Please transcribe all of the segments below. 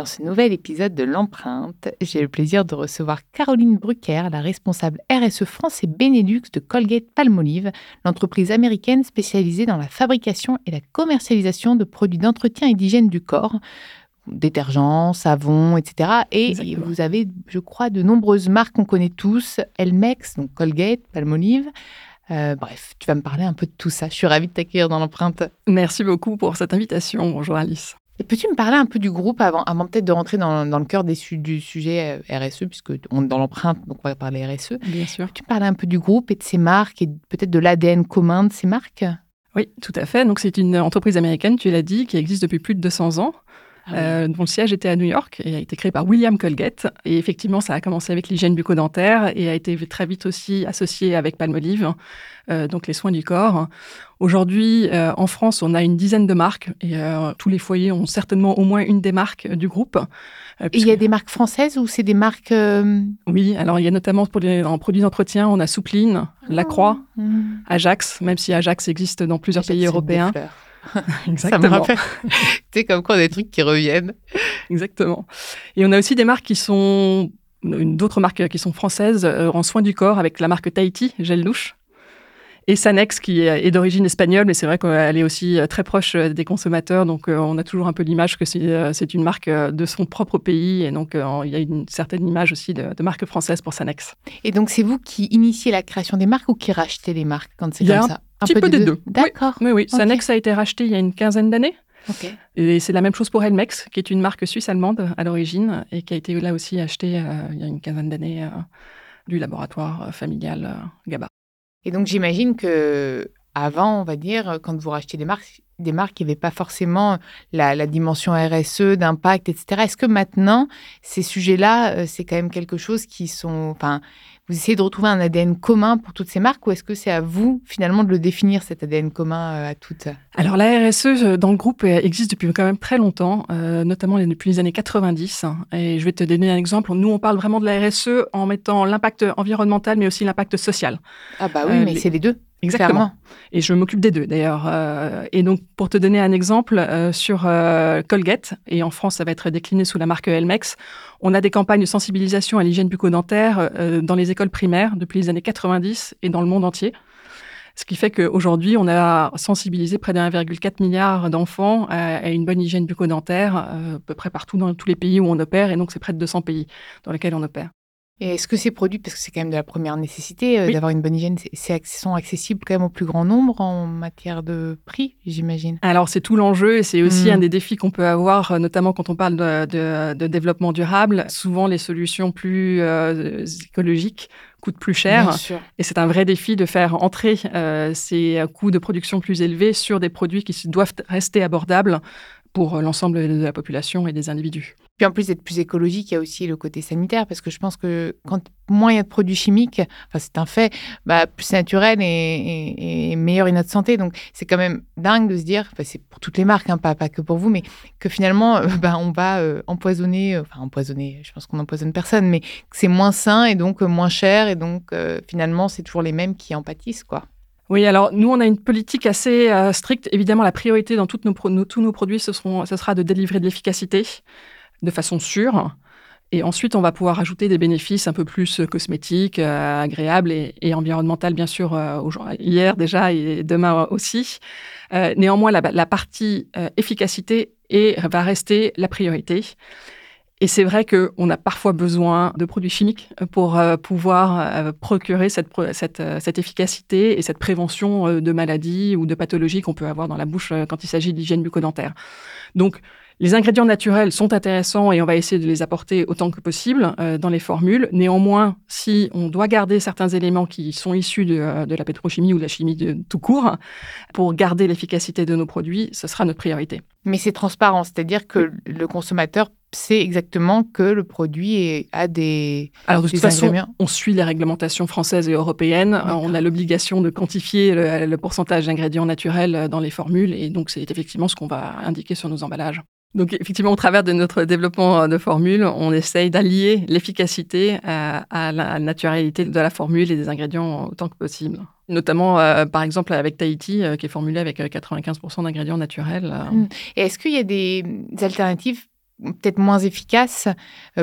Dans ce nouvel épisode de l'empreinte, j'ai le plaisir de recevoir Caroline Brucker, la responsable RSE France et Benelux de Colgate Palmolive, l'entreprise américaine spécialisée dans la fabrication et la commercialisation de produits d'entretien et d'hygiène du corps, détergents, savons, etc. Et vous avez, je crois, de nombreuses marques qu'on connaît tous, Elmex, donc Colgate, Palmolive. Euh, bref, tu vas me parler un peu de tout ça. Je suis ravie de t'accueillir dans l'empreinte. Merci beaucoup pour cette invitation. Bonjour Alice. Et peux-tu me parler un peu du groupe avant, avant peut-être de rentrer dans, dans le cœur des, du sujet euh, RSE, puisque on est dans l'empreinte, donc on va parler RSE. Bien sûr. Peux-tu me parler un peu du groupe et de ses marques et peut-être de l'ADN commun de ces marques? Oui, tout à fait. Donc c'est une entreprise américaine, tu l'as dit, qui existe depuis plus de 200 ans. Ah euh, dont le siège était à New York et a été créé par William Colgate. Et effectivement, ça a commencé avec l'hygiène bucco-dentaire et a été très vite aussi associé avec Palmolive, euh, donc les soins du corps. Aujourd'hui, euh, en France, on a une dizaine de marques et tous les foyers ont certainement au moins une des marques du groupe. il y a des marques françaises ou c'est des marques Oui, alors il y a notamment pour les, en produits d'entretien, on a Soupline, Lacroix, ah. Ajax, même si Ajax existe dans plusieurs pays européens. Exactement. Ça me comme quoi des trucs qui reviennent. Exactement. Et on a aussi des marques qui sont d'autres marques qui sont françaises euh, en soins du corps avec la marque Tahiti, gel douche. Et Sanex, qui est d'origine espagnole, mais c'est vrai qu'elle est aussi euh, très proche euh, des consommateurs. Donc, on a toujours un peu l'image que c'est une marque de son propre pays. Et donc, il y a une certaine image aussi de, marque française pour Sanex. Et donc, c'est vous qui initiez la création des marques ou qui rachetez les marques quand c'est comme ça? Un petit peu, des deux. D'accord. Oui, oui. Sanex a été racheté il y a une quinzaine d'années. Et c'est la même chose pour Elmex, qui est une marque suisse-allemande à l'origine et qui a été là aussi achetée euh, il y a une quinzaine d'années euh, du laboratoire euh, familial GABA. Et donc j'imagine que avant, on va dire, quand vous rachetez des marques, des marques qui n'avaient pas forcément la, la dimension RSE, d'impact, etc. Est-ce que maintenant, ces sujets-là, c'est quand même quelque chose qui sont... Enfin, vous essayez de retrouver un ADN commun pour toutes ces marques ou est-ce que c'est à vous finalement de le définir, cet ADN commun euh, à toutes? Alors la RSE euh, dans le groupe existe depuis quand même très longtemps, euh, notamment depuis les années 90. Et je vais te donner un exemple. Nous, on parle vraiment de la RSE en mettant l'impact environnemental mais aussi l'impact social. Ah bah oui, mais c'est les deux. Exactement. Et je m'occupe des deux d'ailleurs. Euh, et donc pour te donner un exemple euh, sur euh, Colgate, et en France ça va être décliné sous la marque Elmex, on a des campagnes de sensibilisation à l'hygiène bucco-dentaire dans les écoles primaires depuis les années 90 et dans le monde entier. Ce qui fait qu'aujourd'hui, on a sensibilisé près de 1,4 milliard d'enfants à, une bonne hygiène bucco-dentaire, à peu près partout dans tous les pays où on opère, et donc c'est près de 200 pays dans lesquels on opère. Et est-ce que ces produits, parce que c'est quand même de la première nécessité euh, d'avoir une bonne hygiène, c'est, sont accessibles quand même au plus grand nombre en matière de prix, j'imagine? Alors c'est tout l'enjeu et c'est aussi hmm. un des défis qu'on peut avoir, euh, notamment quand on parle de, développement durable. Souvent les solutions plus euh, écologiques coûtent plus cher. Et c'est un vrai défi de faire entrer ces coûts de production plus élevés sur des produits qui doivent rester abordables pour l'ensemble de la population et des individus. Puis en plus d'être plus écologique, il y a aussi le côté sanitaire, parce que je pense que quand moins il y a de produits chimiques, enfin c'est un fait, bah, plus naturel et, meilleur est notre santé. Donc c'est quand même dingue de se dire, c'est pour toutes les marques, hein, pas, pas que pour vous, mais que finalement bah, on va euh, empoisonner, euh, enfin empoisonner, je pense qu'on n'empoisonne personne, mais que c'est moins sain et donc euh, moins cher, et donc finalement c'est toujours les mêmes qui en pâtissent, quoi. Oui, alors nous, on a une politique assez stricte. Évidemment, la priorité dans tous nos produits, ce, sera de délivrer de l'efficacité de façon sûre. Et ensuite, on va pouvoir ajouter des bénéfices un peu plus euh, cosmétiques, euh, agréables et, et environnementaux, bien sûr, euh, hier déjà et demain aussi. néanmoins, la, partie efficacité va rester la priorité. Et c'est vrai qu'on a parfois besoin de produits chimiques pour pouvoir procurer cette, cette, cette, efficacité et cette prévention de maladies ou de pathologies qu'on peut avoir dans la bouche quand il s'agit d'hygiène bucco-dentaire. Donc, les ingrédients naturels sont intéressants et on va essayer de les apporter autant que possible euh, dans les formules. Néanmoins, si on doit garder certains éléments qui sont issus de, euh, la pétrochimie ou de la chimie de, tout court, pour garder l'efficacité de nos produits, ce sera notre priorité. Mais c'est transparent, c'est-à-dire que le consommateur sait exactement que le produit a des. Alors, de toute façon, on suit les réglementations françaises et européennes. On a l'obligation de quantifier le, le pourcentage d'ingrédients naturels dans les formules et donc c'est effectivement ce qu'on va indiquer sur nos emballages. Donc effectivement, au travers de notre développement de formules, on essaye d'allier l'efficacité à, la naturalité de la formule et des ingrédients autant que possible. Notamment, euh, par exemple, avec Tahiti, euh, qui est formulé avec 95% euh, d'ingrédients naturels. Mmh. Et est-ce qu'il y a des alternatives peut-être moins efficaces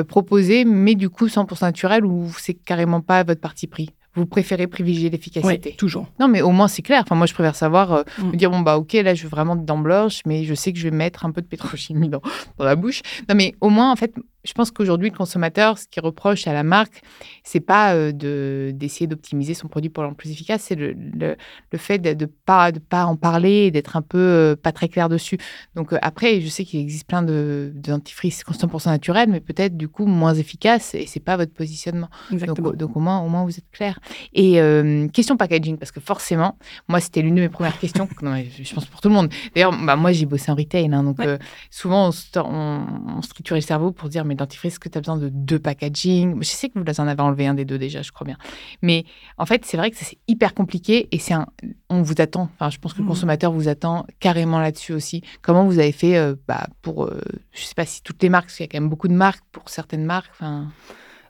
proposées, mais du coup 100% naturelles, ou c'est carrément pas votre parti pris? Vous préférez privilégier l'efficacité? Oui, toujours. Non, mais au moins c'est clair. Enfin, moi, je préfère savoir, euh, mm. me dire bon bah ok, là, je veux vraiment de dents blanches, mais je sais que je vais mettre un peu de pétrochimie dans, dans la bouche. Non, mais au moins, en fait, je pense qu'aujourd'hui, le consommateur, ce qu'il reproche à la marque, c'est pas euh, de d'essayer d'optimiser son produit pour le plus efficace, c'est le, le, fait de, ne pas de pas en parler et d'être un peu euh, pas très clair dessus. Donc après, je sais qu'il existe plein de, de dentifrices 100% naturels, mais peut-être du coup moins efficaces et c'est pas votre positionnement. Donc, donc, au moins, au moins vous êtes clair. Et euh, question packaging, parce que forcément, moi, c'était l'une de mes premières questions. je pense pour tout le monde. D'ailleurs, bah, moi, j'ai bossé en retail. Hein, donc, euh, souvent, on, on, structure le cerveau pour dire, dentifrice, est-ce que tu as besoin de deux packaging? Je sais que vous en avez enlevé un des deux déjà, je crois bien. Mais en fait, c'est vrai que c'est hyper compliqué et c'est un, on vous attend. Enfin, je pense que le mmh. consommateur vous attend carrément là-dessus aussi. Comment vous avez fait euh, bah, pour, je sais pas si toutes les marques, parce qu'il y a quand même beaucoup de marques, pour certaines marques. Enfin...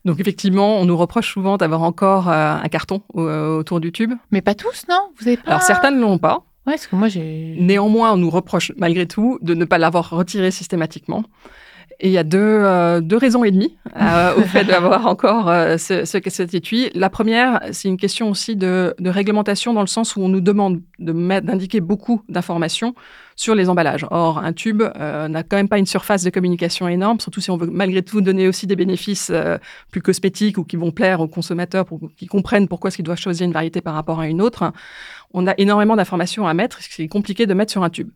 Donc effectivement, on nous reproche souvent d'avoir encore euh, un carton euh, autour du tube. Mais pas tous, non? Vous avez pas... Alors certains ne l'ont pas. Ouais, parce que moi j'ai. Néanmoins, on nous reproche malgré tout de ne pas l'avoir retiré systématiquement. Et il y a deux, euh, deux raisons et demie au fait d'avoir encore ce, ce, cet étui. La première, c'est une question aussi de, de, réglementation dans le sens où on nous demande d'indiquer beaucoup d'informations sur les emballages. Or, un tube euh, n'a quand même pas une surface de communication énorme, surtout si on veut malgré tout donner aussi des bénéfices euh, plus cosmétiques ou qui vont plaire aux consommateurs pour qu'ils comprennent pourquoi est-ce qu'ils doivent choisir une variété par rapport à une autre. On a énormément d'informations à mettre, c'est compliqué de mettre sur un tube.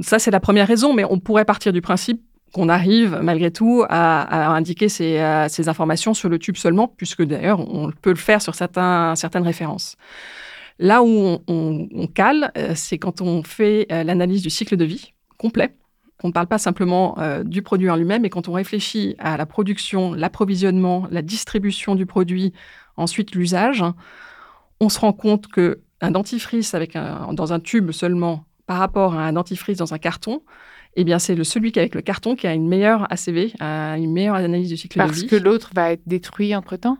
Ça, c'est la première raison, mais on pourrait partir du principe qu'on arrive malgré tout à, indiquer ces, euh, ces, informations sur le tube seulement, puisque d'ailleurs on peut le faire sur certaines références. Là où on, cale, euh, c'est quand on fait euh, l'analyse du cycle de vie complet. On ne parle pas simplement du produit en lui-même, mais quand on réfléchit à la production, l'approvisionnement, la distribution du produit, ensuite l'usage, on se rend compte que un dentifrice dans un tube seulement par rapport à un dentifrice dans un carton, eh bien, c'est le celui qui avec le carton qui a une meilleure ACV, une meilleure analyse du cycle de vie. Parce que l'autre va être détruit entre-temps?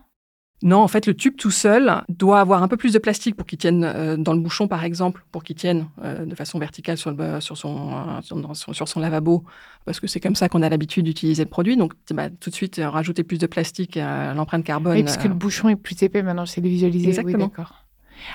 Non, en fait, le tube tout seul doit avoir un peu plus de plastique pour qu'il tienne euh, dans le bouchon, par exemple, pour qu'il tienne euh, de façon verticale sur, le, sur, son, euh, sur, son lavabo, parce que c'est comme ça qu'on a l'habitude d'utiliser le produit. Donc, bah, tout de suite, rajouter plus de plastique à l'empreinte carbone. Oui, parce que le bouchon est plus épais maintenant, c'est de visualiser. Exactement. Oui,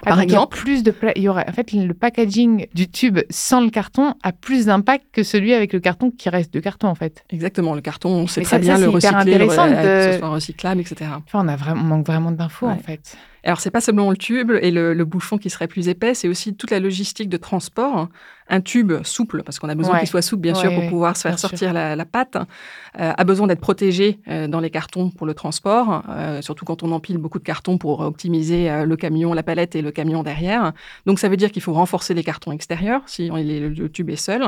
par exemple, plus de il y aurait en fait le packaging du tube sans le carton a plus d'impact que celui avec le carton qui reste de carton en fait. Exactement, le carton, on sait très bien le recycler, le, que ce soit recyclable, etc. Enfin, on a vraiment on manque vraiment d'infos en fait. Alors, c'est pas seulement le tube et le, bouchon qui serait plus épais, c'est aussi toute la logistique de transport. Un tube souple, parce qu'on a besoin qu'il soit souple, bien sûr, pour pouvoir se faire sortir la, pâte, euh, a besoin d'être protégé euh, dans les cartons pour le transport, euh, surtout quand on empile beaucoup de cartons pour optimiser le camion, la palette et le camion derrière. Donc, ça veut dire qu'il faut renforcer les cartons extérieurs si le tube est seul.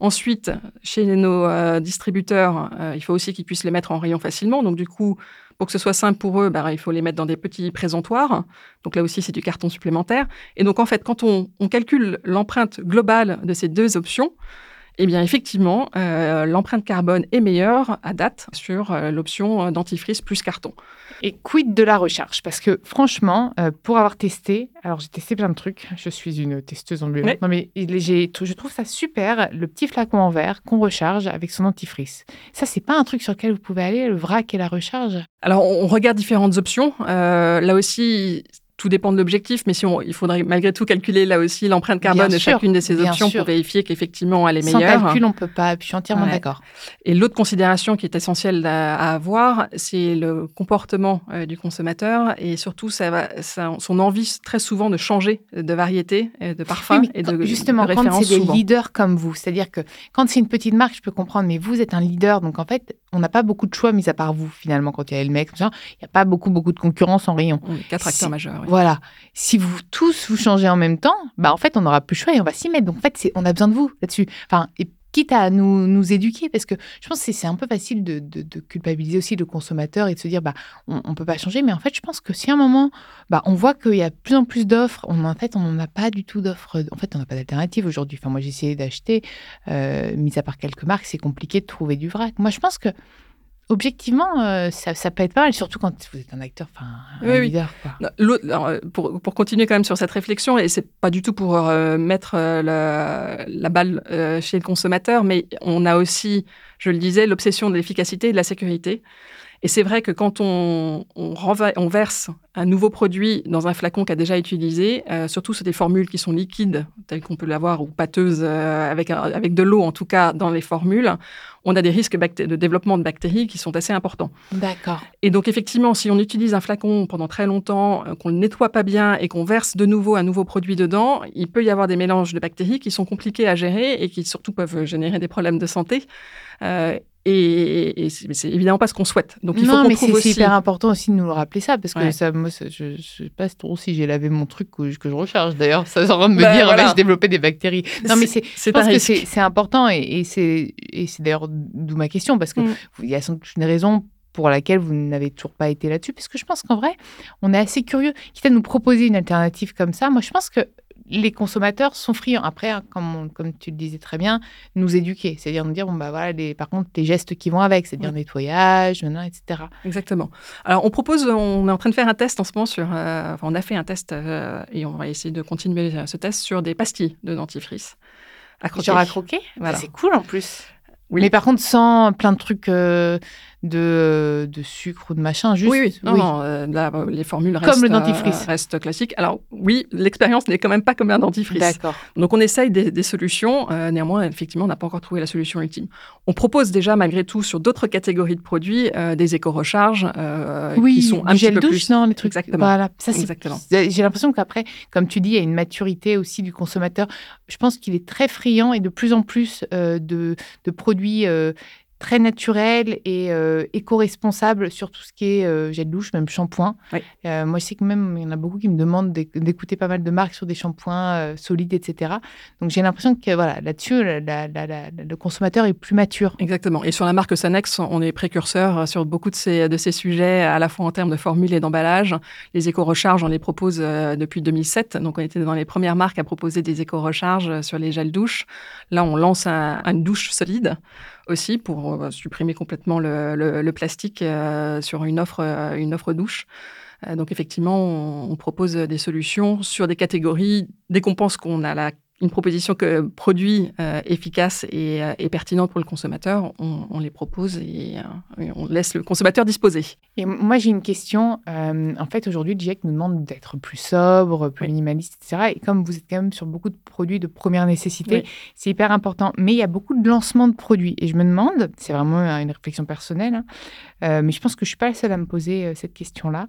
Ensuite, chez nos distributeurs, il faut aussi qu'ils puissent les mettre en rayon facilement. Donc, du coup, pour que ce soit simple pour eux, bah, il faut les mettre dans des petits présentoirs. Donc là aussi, c'est du carton supplémentaire. Et donc, en fait, quand on calcule l'empreinte globale de ces deux options, eh bien, effectivement, euh, l'empreinte carbone est meilleure à date sur euh, l'option euh, dentifrice plus carton. Et quid de la recharge Parce que franchement, pour avoir testé, alors j'ai testé plein de trucs, je suis une testeuse ambulante, non mais je trouve ça super, le petit flacon en verre qu'on recharge avec son dentifrice. Ça, c'est pas un truc sur lequel vous pouvez aller, le vrac et la recharge? Alors, on regarde différentes options. là aussi, tout dépend de l'objectif, mais si on, il faudrait malgré tout calculer là aussi l'empreinte carbone de chacune de ces options pour vérifier qu'effectivement elle est meilleure. Sans calcul, on peut pas. Je suis entièrement d'accord. Et l'autre considération qui est essentielle à, avoir, c'est le comportement euh, du consommateur et surtout ça va, son envie très souvent de changer de variété, euh, de parfum et de justement de quand c'est des leaders comme vous, c'est-à-dire que quand c'est une petite marque, je peux comprendre, mais vous êtes un leader, donc en fait, on n'a pas beaucoup de choix mis à part vous finalement quand il y a le mec, il n'y a pas beaucoup beaucoup de concurrence en rayon. quatre acteurs majeurs. Voilà. Si vous tous vous changez en même temps, bah en fait, on n'aura plus le choix et on va s'y mettre. Donc en fait, on a besoin de vous là-dessus. Enfin, et quitte à nous, éduquer, parce que je pense que c'est un peu facile de, de, culpabiliser aussi le consommateur et de se dire, bah, on ne peut pas changer. Mais en fait, je pense que si à un moment, bah, on voit qu'il y a de plus en plus d'offres, on, en fait, on n'a pas du tout d'offres. En fait, on n'a pas d'alternative aujourd'hui. Enfin, moi, j'ai essayé d'acheter, euh, mis à part quelques marques, c'est compliqué de trouver du vrac. Moi, je pense que objectivement, euh, ça, peut être pas mal, surtout quand vous êtes un acteur, enfin un leader. Euh, pour, pour, continuer quand même sur cette réflexion, et c'est pas du tout pour euh, mettre la, la, balle chez le consommateur, mais on a aussi, je le disais, l'obsession de l'efficacité et de la sécurité. Et c'est vrai que quand on, on, verse un nouveau produit dans un flacon qui a déjà été utilisé, euh, surtout sur des formules qui sont liquides, telles qu'on peut l'avoir, ou pâteuses, euh, avec, avec de l'eau en tout cas dans les formules, on a des risques de développement de bactéries qui sont assez importants. D'accord. Et donc effectivement, si on utilise un flacon pendant très longtemps, euh, qu'on ne le nettoie pas bien et qu'on verse de nouveau un nouveau produit dedans, il peut y avoir des mélanges de bactéries qui sont compliqués à gérer et qui surtout peuvent générer des problèmes de santé. Et, c'est évidemment pas ce qu'on souhaite. Donc il faut mais c'est hyper important aussi de nous le rappeler ça, parce que ça, moi, je, ne sais pas trop si j'ai lavé mon truc que, que je recharge. D'ailleurs, ça sert me bah, dire, voilà. j'ai développé des bactéries. Non, mais c'est, je pense que c'est important, et, c'est, d'ailleurs d'où ma question, parce que mm. y a sans doute une raison pour laquelle vous n'avez toujours pas été là-dessus, parce que je pense qu'en vrai, on est assez curieux. Quitte à nous proposer une alternative comme ça, moi je pense que les consommateurs sont friands. Après, hein, comme, comme tu le disais très bien, nous éduquer. C'est-à-dire nous dire, bon, bah voilà, les, par contre, les gestes qui vont avec, c'est-à-dire nettoyage, etc. Exactement. Alors, on propose, on est en train de faire un test en ce moment sur. Euh, enfin, on a fait un test euh, et on va essayer de continuer ce test sur des pastilles de dentifrice. À croquer. Genre à croquer? Voilà. C'est cool en plus. Oui. Mais par contre, sans plein de trucs. Euh, de, de sucre ou de machin, juste. Oui, oui. Non, euh, les formules restent, Comme le dentifrice. Euh, restent classiques. Alors, oui, l'expérience n'est quand même pas comme un dentifrice. D'accord. Donc, on essaye des, solutions. Euh, néanmoins, effectivement, on n'a pas encore trouvé la solution ultime. On propose déjà, malgré tout, sur d'autres catégories de produits, des éco-recharges oui, qui sont un gel petit peu douche, non, les trucs. Exactement. Voilà. Ça, Exactement. J'ai l'impression qu'après, comme tu dis, il y a une maturité aussi du consommateur. Je pense qu'il est très friand et de plus en plus de, de, produits très naturel et euh, éco-responsable sur tout ce qui est euh, gel douche, même shampoing. Euh, moi, je sais que même, il y en a beaucoup qui me demandent d'écouter pas mal de marques sur des shampoings solides, etc. Donc, j'ai l'impression que voilà, là-dessus, le consommateur est plus mature. Exactement. Et sur la marque Sanex, on est précurseur sur beaucoup de ces, de ces sujets, à la fois en termes de formules et d'emballage. Les éco-recharges, on les propose depuis 2007. Donc, on était dans les premières marques à proposer des éco-recharges sur les gels douche. Là, on lance une douche solide aussi pour euh, supprimer complètement le, plastique euh, sur une offre, euh, une offre douche. donc effectivement, on, on, propose des solutions sur des catégories dès qu'on pense qu'on a la une proposition que produit euh, efficace et, euh, et, pertinente pour le consommateur, on, les propose et, euh, on laisse le consommateur disposer. Et moi, j'ai une question. en fait, aujourd'hui, le GIEC nous demande d'être plus sobre, plus minimaliste, etc. Et comme vous êtes quand même sur beaucoup de produits de première nécessité, c'est hyper important. Mais il y a beaucoup de lancements de produits. Et je me demande, c'est vraiment une réflexion personnelle, hein, mais je pense que je ne suis pas la seule à me poser cette question-là.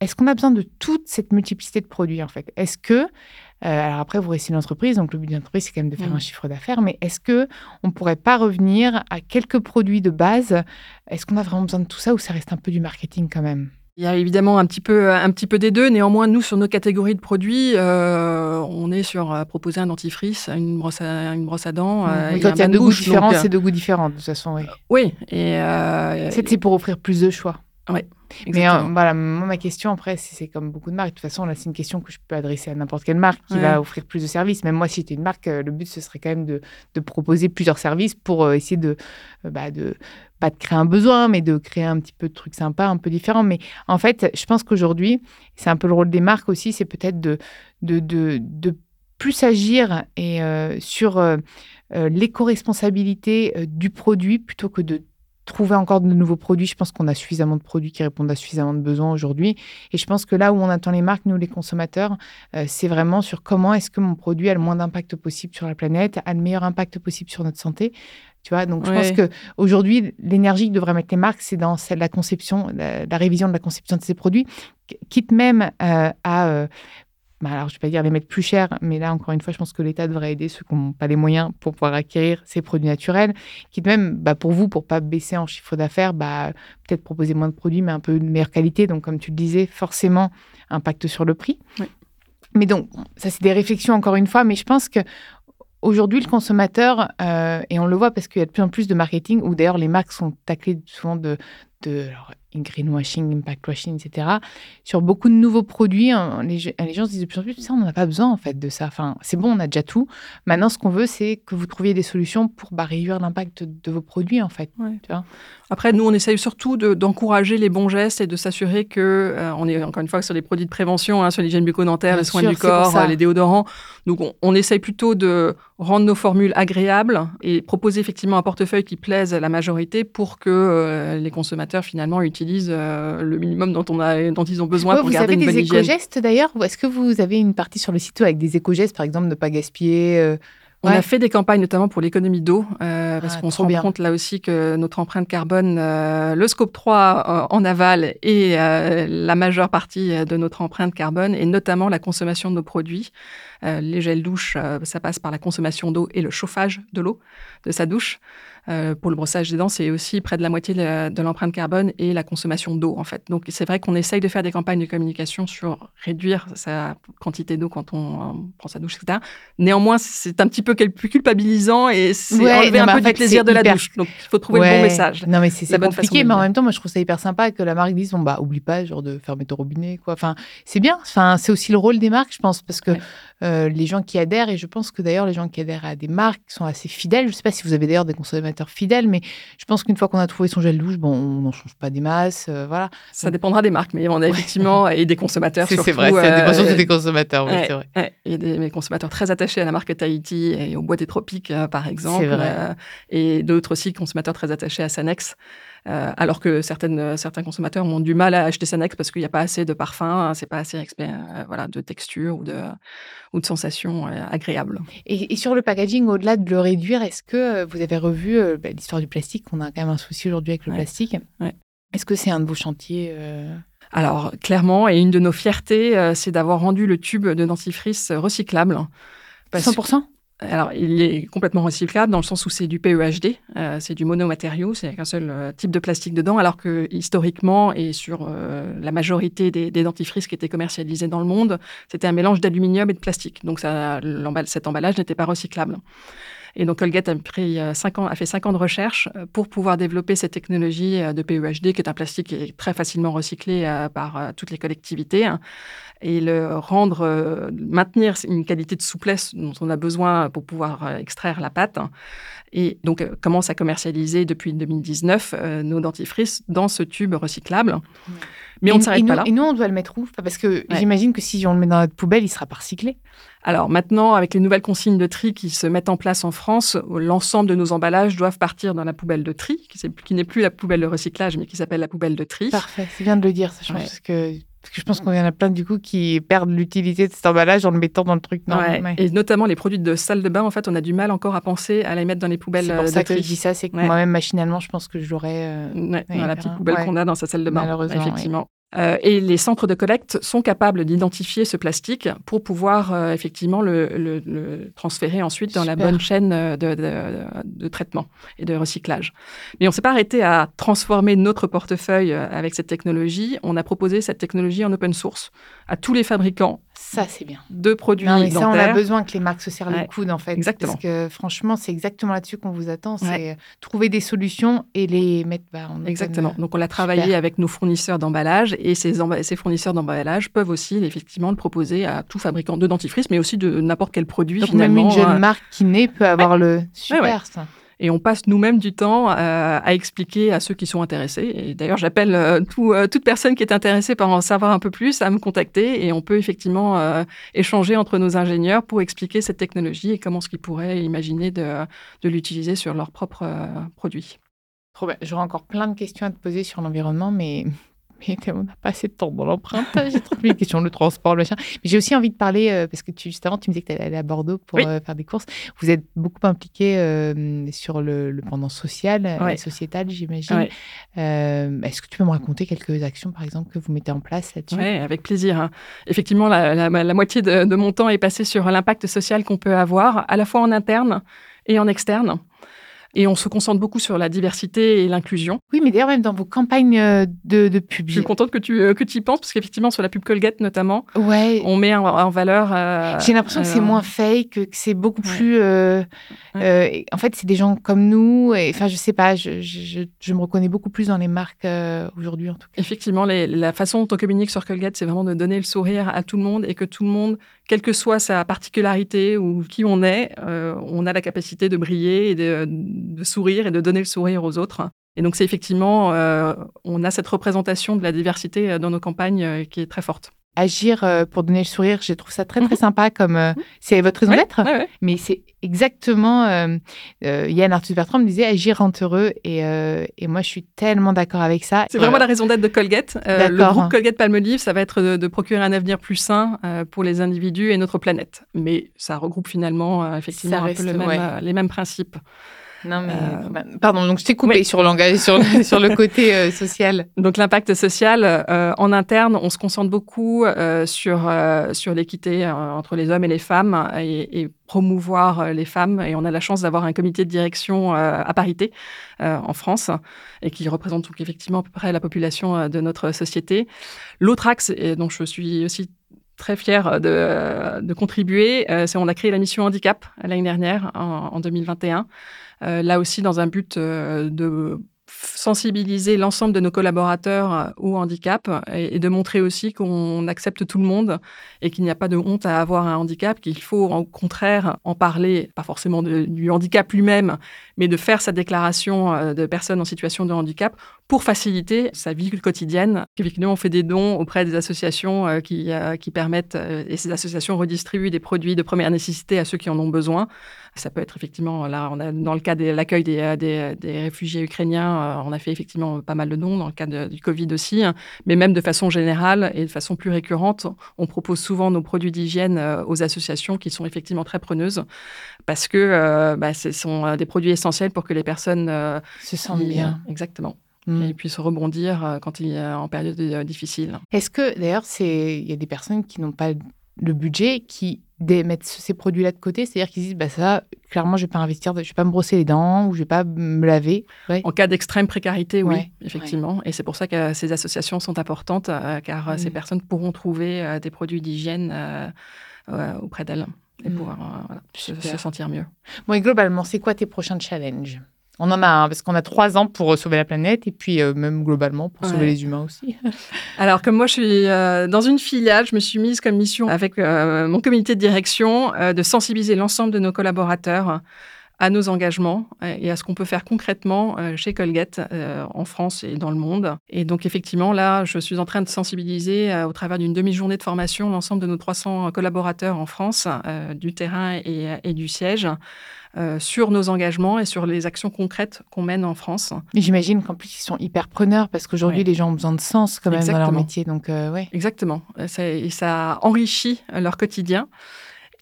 Est-ce qu'on a besoin de toute cette multiplicité de produits, en fait? Est-ce que alors après, vous restez une entreprise, donc le but d'une entreprise, c'est quand même de faire un chiffre d'affaires. Mais est-ce que on pourrait pas revenir à quelques produits de base? Est-ce qu'on a vraiment besoin de tout ça ou ça reste un peu du marketing quand même? Il y a évidemment un petit peu, un petit peu des deux. Néanmoins, nous, sur nos catégories de produits, euh, on est sur euh, proposer un dentifrice, une brosse à, une brosse à dents. Mmh. euh, Oui, et quand il y a deux goûts différents, euh, c'est deux goûts différents, de toute façon, oui. Oui, et euh, C'est pour offrir plus de choix. Mais exactement. euh, voilà, moi, ma question, après, c'est comme beaucoup de marques. De toute façon, là, c'est une question que je peux adresser à n'importe quelle marque qui Ouais. va offrir plus de services. Même moi, si j'étais une marque, euh, le but, ce serait quand même de, de proposer plusieurs services pour euh, essayer de, bah, de, pas de créer un besoin, mais de créer un petit peu de trucs sympas, un peu différents. Mais en fait, je pense qu'aujourd'hui, c'est un peu le rôle des marques aussi, c'est peut-être de, de, de, de plus agir et, euh, sur euh, l'éco-responsabilité du produit plutôt que de trouver encore de nouveaux produits. Je pense qu'on a suffisamment de produits qui répondent à suffisamment de besoins aujourd'hui. Et je pense que là où on attend les marques, nous les consommateurs, euh, c'est vraiment sur comment est-ce que mon produit a le moins d'impact possible sur la planète, a le meilleur impact possible sur notre santé. Tu vois, donc je Ouais. pense que aujourd'hui, l'énergie que devraient mettre les marques, c'est dans celle- la conception, la, la révision de la conception de ces produits, qu- quitte même euh, à euh, bah alors, je ne vais pas dire les mettre plus chers, mais là, encore une fois, je pense que l'État devrait aider ceux qui n'ont pas les moyens pour pouvoir acquérir ces produits naturels. Quitte même, bah, pour vous, pour pas baisser en chiffre d'affaires, bah, peut-être proposer moins de produits, mais un peu de meilleure qualité. Donc, comme tu le disais, forcément, impact sur le prix. Oui. Mais donc, ça, c'est des réflexions, encore une fois, mais je pense que Aujourd'hui, le consommateur, euh, et on le voit parce qu'il y a de plus en plus de marketing, où d'ailleurs les marques sont taclées souvent de, de alors, greenwashing, impact washing, etc. Sur beaucoup de nouveaux produits, hein, les, ge- les gens se disent de plus en plus, ça, on n'a pas besoin en fait de ça. Enfin, c'est bon, on a déjà tout. Maintenant, ce qu'on veut, c'est que vous trouviez des solutions pour bah, réduire l'impact de vos produits en fait. Ouais. Tu vois Après, nous, on essaye surtout de- d'encourager les bons gestes et de s'assurer que, euh, on est encore une fois sur les produits de prévention, hein, sur l'hygiène bucco-dentaire, les soins sûr, du corps, euh, les déodorants. Donc, on, on essaye plutôt de rendre nos formules agréables et proposer effectivement un portefeuille qui plaise à la majorité pour que euh, les consommateurs finalement utilisent euh, le minimum dont, on a, dont ils ont besoin Ouais, pour vous garder avez une bonne des hygiène. éco-gestes d'ailleurs est-ce que vous avez une partie sur le site avec des éco-gestes, par exemple, ne pas gaspiller euh, On Ouais. a fait des campagnes notamment pour l'économie d'eau, euh, parce Ah, qu'on se rend bien. compte là aussi que notre empreinte carbone, euh, le scope 3 euh, en aval est euh, la majeure partie de notre empreinte carbone, et notamment la consommation de nos produits. Les gels douche, euh, ça passe par la consommation d'eau et le chauffage de l'eau de sa douche. Euh, pour le brossage des dents, c'est aussi près de la moitié de, de l'empreinte carbone et la consommation d'eau, en fait. Donc, c'est vrai qu'on essaye de faire des campagnes de communication sur réduire sa quantité d'eau quand on euh, prend sa douche, etc. Néanmoins, c'est un petit peu plus culpabilisant et c'est Ouais, enlever non, un peu du plaisir de la douche. Donc, il faut trouver le bon message. Non, mais c'est compliqué, mais en même temps, moi, je trouve ça hyper sympa que la marque dise bon, bah, oublie pas, genre, de fermer ton robinet, quoi. Enfin, c'est bien. Enfin, c'est aussi le rôle des marques, je pense, parce que Ouais. euh, les gens qui adhèrent, et je pense que d'ailleurs, les gens qui adhèrent à des marques sont assez fidèles. Je sais pas si vous avez d'ailleurs des consommateurs fidèles, mais je pense qu'une fois qu'on a trouvé son gel douche, bon, on n'en change pas des masses, euh, voilà. Ça dépendra des marques, mais on a effectivement, et des consommateurs surtout. euh, consommateurs, ouais, ouais. Il y a des, des consommateurs très attachés à la marque Tahiti et au bois des tropiques, euh, par exemple. C'est vrai. euh, et d'autres aussi consommateurs très attachés à Sanex. Euh, alors que certaines, euh, certains consommateurs ont du mal à acheter Sanex parce qu'il n'y a pas assez de parfum, hein, c'est pas assez euh, voilà, de texture ou de, ou de sensations agréables. Et, et sur le packaging, au-delà de le réduire, est-ce que vous avez revu bah, l'histoire du plastique? On a quand même un souci aujourd'hui avec le Ouais. plastique. Ouais. Est-ce que c'est un de vos chantiers Alors, clairement, et une de nos fiertés, euh, c'est d'avoir rendu le tube de dentifrice recyclable. Parce- 100% Alors, il est complètement recyclable dans le sens où c'est du PEHD, euh, c'est du monomatériau, c'est avec un seul euh, type de plastique dedans, alors que historiquement et sur euh, la majorité des, des dentifrices qui étaient commercialisés dans le monde, c'était un mélange d'aluminium et de plastique. Donc, ça, cet emballage n'était pas recyclable. Et donc Colgate a, pris, euh, cinq ans, a fait cinq ans de recherche euh, pour pouvoir développer cette technologie euh, de PEHD, qui est un plastique qui est très facilement recyclé par toutes les collectivités, hein, et le rendre, maintenir une qualité de souplesse dont on a besoin pour pouvoir extraire la pâte. hein. Et donc commence à commercialiser depuis 2019 euh, nos dentifrices dans ce tube recyclable. Mais on ne s'arrête pas là. Et nous, on doit le mettre où? Parce que Ouais. j'imagine que si on le met dans notre poubelle, il sera pas recyclé. Alors maintenant, avec les nouvelles consignes de tri qui se mettent en place en France, l'ensemble de nos emballages doivent partir dans la poubelle de tri, qui, n'est plus la poubelle de recyclage, mais qui s'appelle la poubelle de tri. Parfait, c'est bien de le dire, ça, je Ouais. pense que, parce que je pense qu'il y en a plein du coup qui perdent l'utilité de cet emballage en le mettant dans le truc. Non, Ouais. ouais. Et notamment les produits de salle de bain, en fait, on a du mal encore à penser à les mettre dans les poubelles C'est euh, pour de ça que je dis ça, c'est que Ouais. moi-même machinalement, je pense que je l'aurais. euh, dans la petite poubelle qu'on a dans sa salle de bain, Malheureusement, effectivement. Euh, et les centres de collecte sont capables d'identifier ce plastique pour pouvoir euh, effectivement le, le, le, transférer ensuite dans Super. la bonne chaîne de, de, de, traitement et de recyclage. Mais on ne s'est pas arrêté à transformer notre portefeuille euh, avec cette technologie. On a proposé cette technologie en open source à tous les fabricants. Ça, c'est bien. De produits non, mais ça, on a besoin que les marques se serrent Ouais. le coude, en fait. Exactement. Parce que franchement, c'est exactement là-dessus qu'on vous attend. C'est Ouais. euh, trouver des solutions et les mettre bah, en Exactement. euh, Donc, on l'a travaillé Super. avec nos fournisseurs d'emballage et ces, fournisseurs d'emballage peuvent aussi effectivement le proposer à tout fabricant de dentifrice, mais aussi de n'importe quel produit Donc même finalement. une jeune euh, marque qui naît peut avoir le super ça. Et on passe nous-mêmes du temps euh, à expliquer à ceux qui sont intéressés. Et d'ailleurs, j'appelle euh, euh, toute personne qui est intéressée par en savoir un peu plus à me contacter et on peut effectivement échanger entre nos ingénieurs pour expliquer cette technologie et comment ce qu'ils pourraient imaginer de, de l'utiliser sur leurs propres euh, produits. Trop bien. J'aurais encore plein de questions à te poser sur l'environnement, mais, mais on n'a pas assez de temps dans l'empreinte. J'ai trop mille questions, le transport, le machin. Mais j'ai aussi envie de parler, euh, parce que tu, juste avant, tu me disais que tu allais aller à Bordeaux pour Oui. euh, faire des courses. Vous êtes beaucoup impliqué euh, sur le, le pendant social Ouais. et sociétal, j'imagine. Ouais. Est-ce que tu peux me raconter quelques actions, par exemple, que vous mettez en place là-dessus? Oui, avec plaisir. hein. Effectivement, la, la- la moitié de, de mon temps est passé sur l'impact social qu'on peut avoir, à la fois en interne et en externe. Et on se concentre beaucoup sur la diversité et l'inclusion. Oui, mais d'ailleurs, même dans vos campagnes euh, de, de pub. Je suis contente que tu, euh, que tu y penses, parce qu'effectivement, sur la pub Colgate notamment, Ouais. on met en, en valeur. euh, J'ai l'impression que c'est moins fake, que c'est beaucoup Ouais. plus. euh, Ouais. en fait, c'est des gens comme nous. Enfin, je sais pas, je, je, me reconnais beaucoup plus dans les marques aujourd'hui, en tout cas. Effectivement, les- la façon dont on communique sur Colgate, c'est vraiment de donner le sourire à tout le monde et que tout le monde, quelle que soit sa particularité ou qui on est, euh, on a la capacité de briller et de, sourire et de donner le sourire aux autres. Et donc, c'est effectivement, euh, on a cette représentation de la diversité euh, dans nos campagnes qui est très forte. Agir euh, pour donner le sourire, je trouve ça très, très Mhm. sympa. comme euh, C'est votre raison d'être, mais c'est exactement. euh, euh, Yann Arthus Bertrand me disait agir rend heureux. Et, et moi, je suis tellement d'accord avec ça. C'est vraiment la raison d'être de Colgate. Le groupe Colgate Palmolive, ça va être de, de procurer un avenir plus sain pour les individus et notre planète. Mais ça regroupe finalement effectivement un peu le même, ouais. les mêmes principes. Non, mais. Euh, bah, Pardon, donc je t'ai coupé oui. sur, l'engagement- sur, le- sur le côté euh, social. Donc l'impact social euh, en interne, on se concentre beaucoup sur sur l'équité entre les hommes et les femmes et, et promouvoir les femmes. Et on a la chance d'avoir un comité de direction à parité en France et qui représente donc effectivement à peu près la population de notre société. L'autre axe, et dont je suis aussi très fière de, de contribuer, c'est on a créé la mission handicap l'année dernière en, en 2021. Euh, là aussi dans un but euh, de sensibiliser l'ensemble de nos collaborateurs euh, au handicap et, de montrer aussi qu'on accepte tout le monde et qu'il n'y a pas de honte à avoir un handicap, qu'il faut au contraire en parler, pas forcément du handicap lui-même, mais de faire sa déclaration de personne en situation de handicap pour faciliter sa vie quotidienne. Effectivement, on fait des dons auprès des associations qui, qui permettent, et ces associations redistribuent des produits de première nécessité à ceux qui en ont besoin. Ça peut être effectivement, là, on a, dans le cas de l'accueil des, euh, des, des réfugiés ukrainiens, euh, on a fait effectivement pas mal de dons, dans le cas de- du Covid aussi, hein. mais même de façon générale et de façon plus récurrente, on propose souvent nos produits d'hygiène euh, aux associations qui sont effectivement très preneuses parce que euh, bah, ce sont euh, des produits essentiels pour que les personnes euh, Se sentent bien. Exactement. Mm. Et puissent rebondir euh, quand il est en période euh, difficile. Est-ce que, d'ailleurs, il y a des personnes qui n'ont pas le budget, qui mettent ce- ces produits-là de côté, c'est-à-dire qu'ils disent, bah ça, clairement, je vais pas investir, je vais pas me brosser les dents ou je vais pas me laver. Ouais. En cas d'extrême précarité, oui, Ouais, effectivement. Et c'est pour ça que ces associations sont importantes, euh, car euh, ces Mm. personnes pourront trouver euh, des produits d'hygiène euh, auprès d'elles et Mm. pouvoir voilà, se, se sentir mieux. Bon, et globalement, c'est quoi tes prochains challenges? On en a un, parce qu'on a trois ans pour sauver la planète, et puis euh, même globalement pour sauver les humains aussi. Alors, comme moi, je suis euh, dans une filiale, je me suis mise comme mission avec euh, mon comité de direction euh, de sensibiliser l'ensemble de nos collaborateurs à nos engagements euh, et à ce qu'on peut faire concrètement euh, chez Colgate euh, en France et dans le monde. Et donc, effectivement, là, je suis en train de sensibiliser au travers d'une demi-journée de formation l'ensemble de nos 300 collaborateurs en France, du terrain et, et du siège, euh, sur nos engagements et sur les actions concrètes qu'on mène en France. Mais j'imagine qu'en plus, ils sont hyper preneurs, parce qu'aujourd'hui, Ouais. les gens ont besoin de sens quand même dans leur métier. Donc, euh, ouais. Exactement. Ça- Et ça enrichit leur quotidien.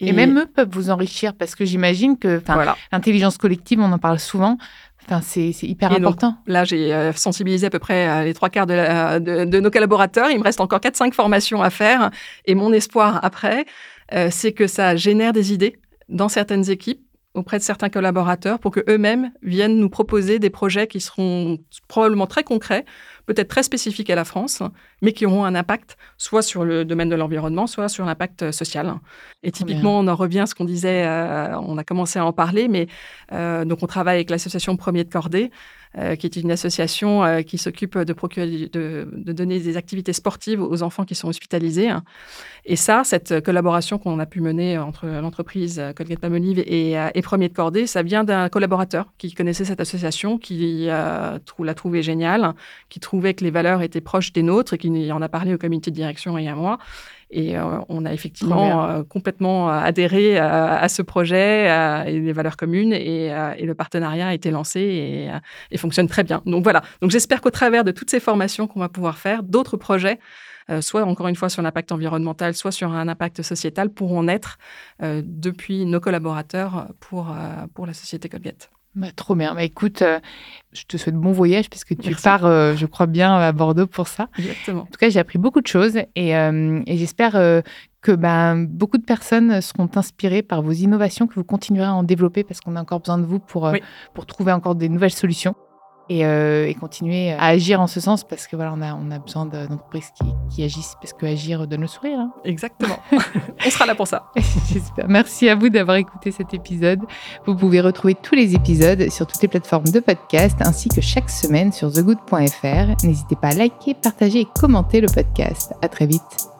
Et, même eux peuvent vous enrichir parce que j'imagine que l'intelligence collective, on en parle souvent. Enfin, c'est hyper important. là, j'ai euh, sensibilisé à peu près euh, les trois quarts de, de, nos collaborateurs. Il me reste encore 4-5 formations à faire. Et mon espoir après, euh, c'est que ça génère des idées dans certaines équipes auprès de certains collaborateurs pour que eux-mêmes viennent nous proposer des projets qui seront probablement très concrets peut-être très spécifiques à la France, mais qui auront un impact soit sur le domaine de l'environnement, soit sur l'impact euh, social. Et typiquement, on en revient à ce qu'on disait, euh, on a commencé à en parler, mais euh, donc on travaille avec l'association Premier de Cordée, qui est une association qui s'occupe de, donner des activités sportives aux enfants qui sont hospitalisés. Et ça, cette collaboration qu'on a pu mener entre l'entreprise Colgate Palmolive et, et, Premier de Cordée, ça vient d'un collaborateur qui connaissait cette association, qui l'a trouvée géniale, qui trouvait que les valeurs étaient proches des nôtres et qu'il en a parlé au comité de direction et à moi. Et euh, on a effectivement euh, complètement euh, adhéré à, ce projet et les valeurs communes et, le partenariat a été lancé et, et, fonctionne très bien. Donc voilà. Donc j'espère qu'au travers de toutes ces formations qu'on va pouvoir faire, d'autres projets soit encore une fois sur l'impact environnemental, soit sur un impact sociétal, pourront naître depuis nos collaborateurs pour, pour la société Colgate. Bah, trop bien. Bah, écoute, euh, je te souhaite bon voyage puisque tu pars, euh, je crois bien, à Bordeaux pour ça. Exactement. En tout cas, j'ai appris beaucoup de choses et, euh, j'espère que ben, beaucoup de personnes seront inspirées par vos innovations, que vous continuerez à en développer parce qu'on a encore besoin de vous pour, pour trouver encore des nouvelles solutions. Euh, et, continuer à agir en ce sens parce que voilà, on a, on a besoin d'entreprises qui, qui, agissent parce que agir donne le sourire. Hein. Exactement. on sera là pour ça. J'espère. Merci à vous d'avoir écouté cet épisode. Vous pouvez retrouver tous les épisodes sur toutes les plateformes de podcast ainsi que chaque semaine sur thegood.fr. N'hésitez pas à liker, partager et commenter le podcast. À très vite.